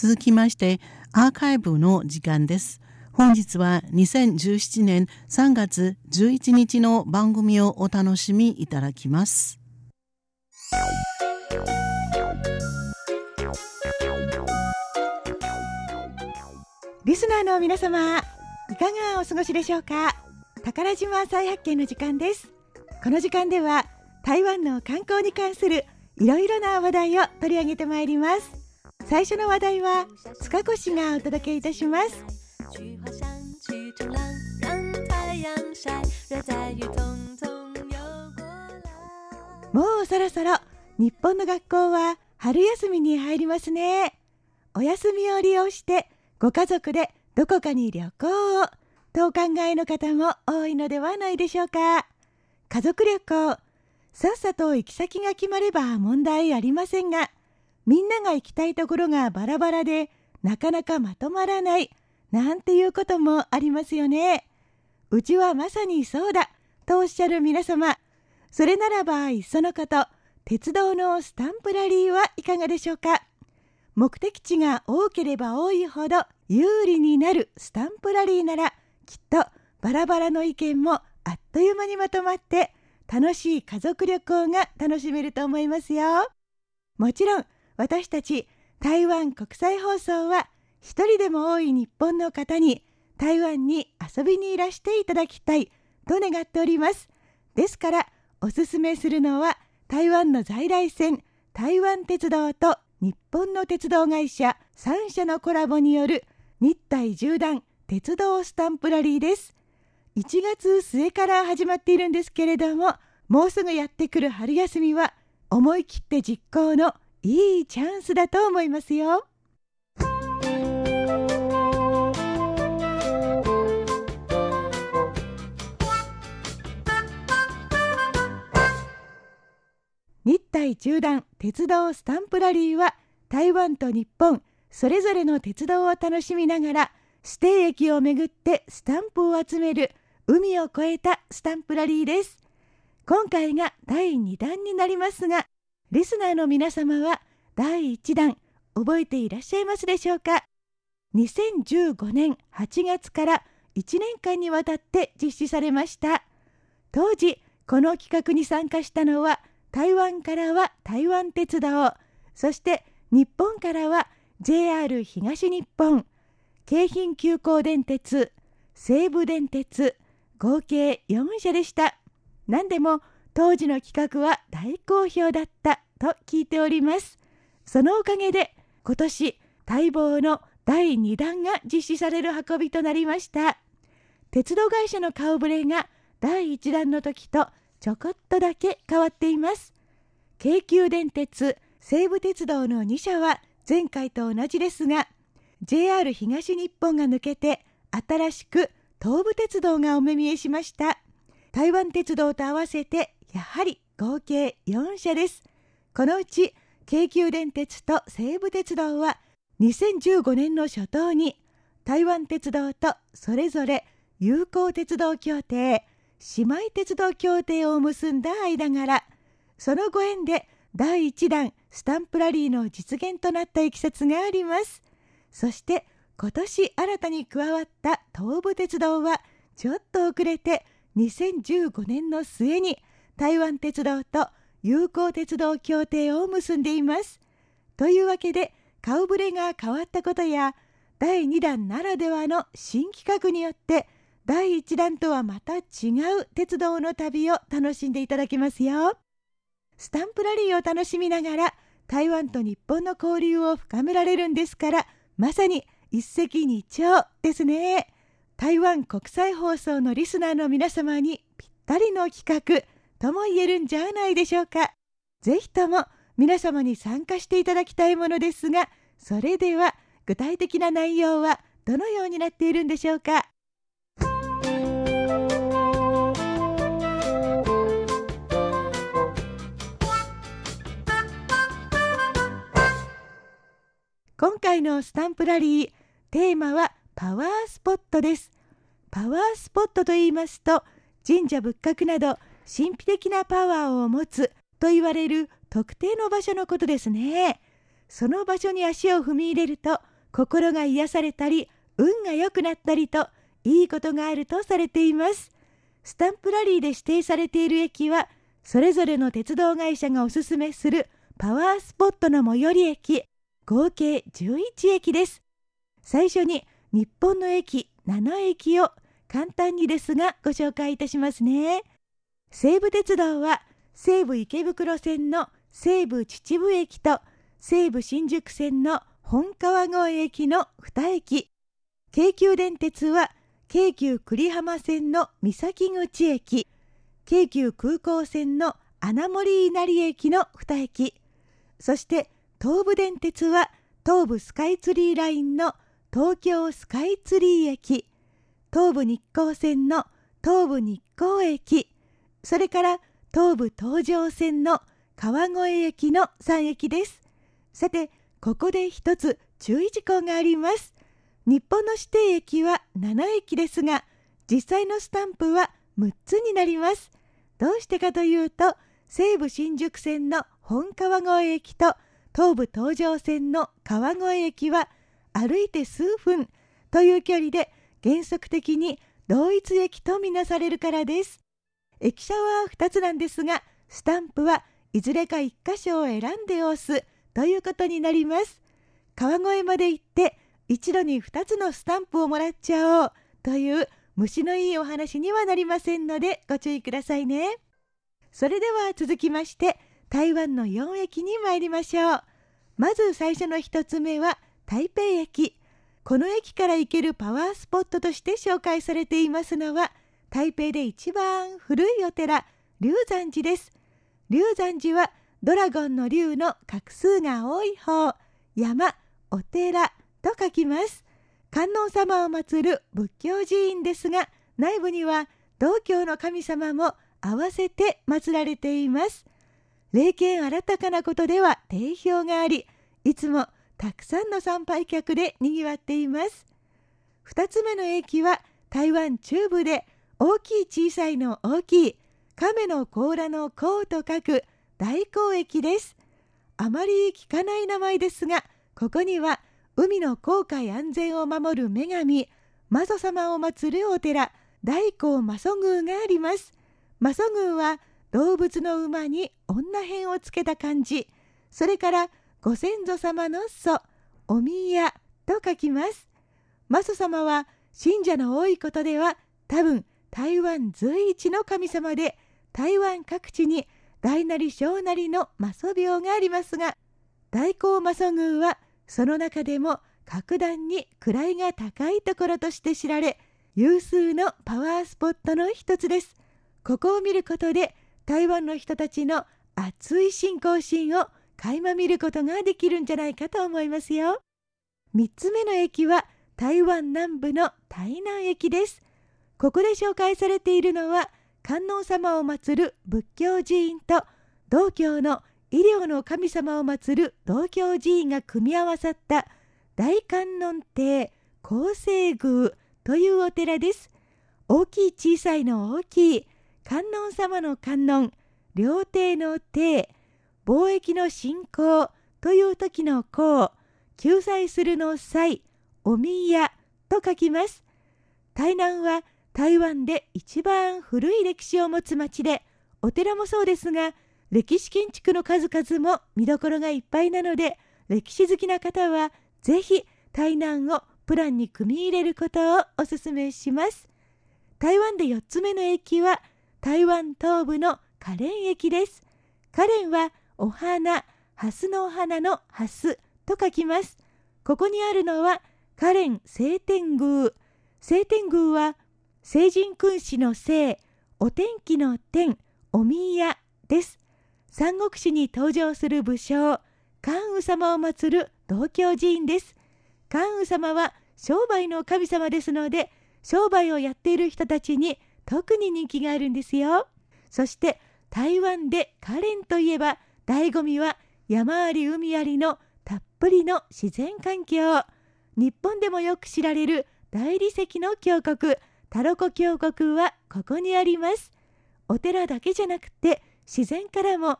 続きましてアーカイブの時間です。本日は2017年3月11日の番組をお楽しみいただきます。リスナーの皆様いかがお過ごしでしょうか？宝島再発見の時間です。この時間では台湾の観光に関するいろいろな話題を取り上げてまいります。最初の話題は塚越がお届けいたします。もうそろそろ日本の学校は春休みに入りますね。お休みを利用してご家族でどこかに旅行をとお考えの方も多いのではないでしょうか。家族旅行さっさと行き先が決まれば問題ありませんがみんなが行きたいところがバラバラでなかなかまとまらないなんていうこともありますよね。うちはまさにそうだとおっしゃる皆様。それならばいっそのこと鉄道のスタンプラリーはいかがでしょうか。目的地が多ければ多いほど有利になるスタンプラリーならきっとバラバラの意見もあっという間にまとまって楽しい家族旅行が楽しめると思いますよ。もちろん私たち台湾国際放送は一人でも多い日本の方に台湾に遊びにいらしていただきたいと願っております。ですからおすすめするのは台湾の在来線台湾鉄道と日本の鉄道会社3社のコラボによる日体縦断鉄道スタンプラリーです。1月末から始まっているんですけれども、もうすぐやってくる春休みは思い切って実行のいいチャンスだと思いますよ。日体縦断鉄道スタンプラリーは台湾と日本それぞれの鉄道を楽しみながら指定駅をめぐってスタンプを集める海を越えたスタンプラリーです今回が第2弾になりますがリスナーの皆様は第1弾覚えていらっしゃいますでしょうか？2015年8月から1年間にわたって実施されました。当時この企画に参加したのは台湾からは台湾鉄道そして日本からは JR 東日本京浜急行電鉄西武電鉄合計4社でした。何でも当時の企画は大好評だったと聞いております。そのおかげで今年待望の第2弾が実施される運びとなりました。鉄道会社の顔ぶれが第1弾の時とちょこっとだけ変わっています。京急電鉄西武鉄道の2社は前回と同じですが JR 東日本が抜けて新しく東武鉄道がお目見えしました。台湾鉄道と合わせてやはり合計4社です。このうち京急電鉄と西武鉄道は2015年の初頭に台湾鉄道とそれぞれ友好鉄道協定姉妹鉄道協定を結んだ間柄。そのご縁で第1弾スタンプラリーの実現となったいきさつがあります。そして今年新たに加わった東武鉄道はちょっと遅れて2015年の末に台湾鉄道と友好鉄道協定を結んでいますというわけで顔ぶれが変わったことや第2弾ならではの新企画によって第1弾とはまた違う鉄道の旅を楽しんでいただけますよ。スタンプラリーを楽しみながら台湾と日本の交流を深められるんですからまさに一石二鳥ですね台湾国際放送のリスナーの皆様にぴったりの企画とも言えるんじゃないでしょうか。ぜひとも皆様に参加していただきたいものですがそれでは具体的な内容はどのようになっているんでしょうか。今回のスタンプラリーテーマはパワースポットです。パワースポットと言いますと神社仏閣など神秘的なパワーを持つと言われる特定の場所のことですね。その場所に足を踏み入れると心が癒されたり運が良くなったりといいことがあるとされています。スタンプラリーで指定されている駅はそれぞれの鉄道会社がおすすめするパワースポットの最寄り駅合計11駅です。最初に日本の駅7駅を簡単にですがご紹介いたしますね。西武鉄道は西武池袋線の西武秩父駅と西武新宿線の本川越駅の2駅。京急電鉄は京急久里浜線の三崎口駅。京急空港線の穴守稲荷駅の2駅。そして東武電鉄は東武スカイツリーラインの東京スカイツリー駅東武日光線の東武日光駅それから東武東上線の川越駅の3駅です。さてここで一つ注意事項があります。日本の指定駅は7駅ですが実際のスタンプは6つになります。どうしてかというと西武新宿線の本川越駅と東武東上線の川越駅は歩いて数分という距離で原則的に同一駅とみなされるからです。駅舎は2つなんですがスタンプはいずれか1箇所を選んで押すということになります。川越まで行って一度に2つのスタンプをもらっちゃおうという虫のいいお話にはなりませんのでご注意くださいね。それでは続きまして台湾の4駅に参りましょう。まず最初の1つ目は台北駅。この駅から行けるパワースポットとして紹介されていますのは台北で一番古いお寺龍山寺です。龍山寺はドラゴンの龍の画数が多い方山お寺と書きます。観音様を祀る仏教寺院ですが内部には道教の神様も合わせて祀られています。霊験新たかなことでは定評がありいつもたくさんの参拝客でにぎわっています。2つ目の駅は台湾中部で大きい小さいの大きい亀の甲羅の甲と書く大甲駅です。あまり聞かない名前ですがここには海の航海安全を守る女神マ祖様を祀るお寺大甲マ祖宮があります。マ祖宮は動物の馬に女編をつけた漢字それからご先祖様の祖お宮と書きます。マ祖様は信者の多いことでは多分台湾随一の神様で台湾各地に大なり小なりのマ祖廟がありますが大甲マ祖宮はその中でも格段に位が高いところとして知られ有数のパワースポットの一つです。ここを見ることで台湾の人たちの熱い信仰心を垣間見ることができるんじゃないかと思いますよ3つ目の駅は台湾南部の台南駅ですここで紹介されているのは観音様を祀る仏教寺院と道教の医療の神様を祀る道教寺院が組み合わさった大観音亭厚生宮というお寺です。大きい小さいの大きい観音様の観音料亭の亭貿易の進行という時の功救済するの際お宮と書きます。台南は台湾で一番古い歴史を持つ町でお寺もそうですが歴史建築の数々も見どころがいっぱいなので歴史好きな方はぜひ台南をプランに組み入れることをお勧めします台湾で4つ目の駅は台湾東部のカレン駅ですカレンはお花ハスのお花のハスと書きます。ここにあるのはカレン晴天宮。晴天宮は聖人君子の聖お天気の天お宮です。三国志に登場する武将関羽様を祀る道教寺院です。関羽様は商売の神様ですので商売をやっている人たちに特に人気があるんですよ。そして台湾でカレンといえば醍醐味は山あり海ありのたっぷりの自然環境。日本でもよく知られる大理石の峡谷。タロコ峡谷はここにあります。お寺だけじゃなくて自然からも